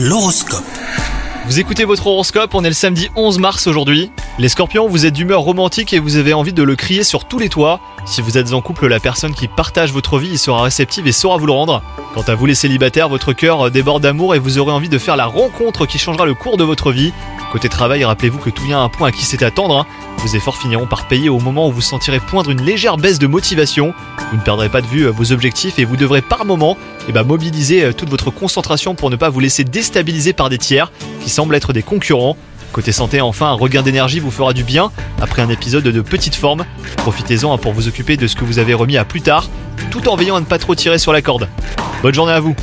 L'horoscope. Vous écoutez votre horoscope, on est le samedi 11 mars aujourd'hui. Les scorpions, vous êtes d'humeur romantique et vous avez envie de le crier sur tous les toits. Si vous êtes en couple, la personne qui partage votre vie y sera réceptive et saura vous le rendre. Quant à vous les célibataires, votre cœur déborde d'amour et vous aurez envie de faire la rencontre qui changera le cours de votre vie. Côté travail, rappelez-vous que tout vient à un point à qui c'est attendre. hein. Vos efforts finiront par payer au moment où vous sentirez poindre une légère baisse de motivation. Vous ne perdrez pas de vue euh, vos objectifs et vous devrez par moment eh ben, mobiliser euh, toute votre concentration pour ne pas vous laisser déstabiliser par des tiers qui semblent être des concurrents. Côté santé, enfin, un regain d'énergie vous fera du bien après un épisode de petite forme. Profitez-en hein, pour vous occuper de ce que vous avez remis à plus tard, tout en veillant à ne pas trop tirer sur la corde. Bonne journée à vous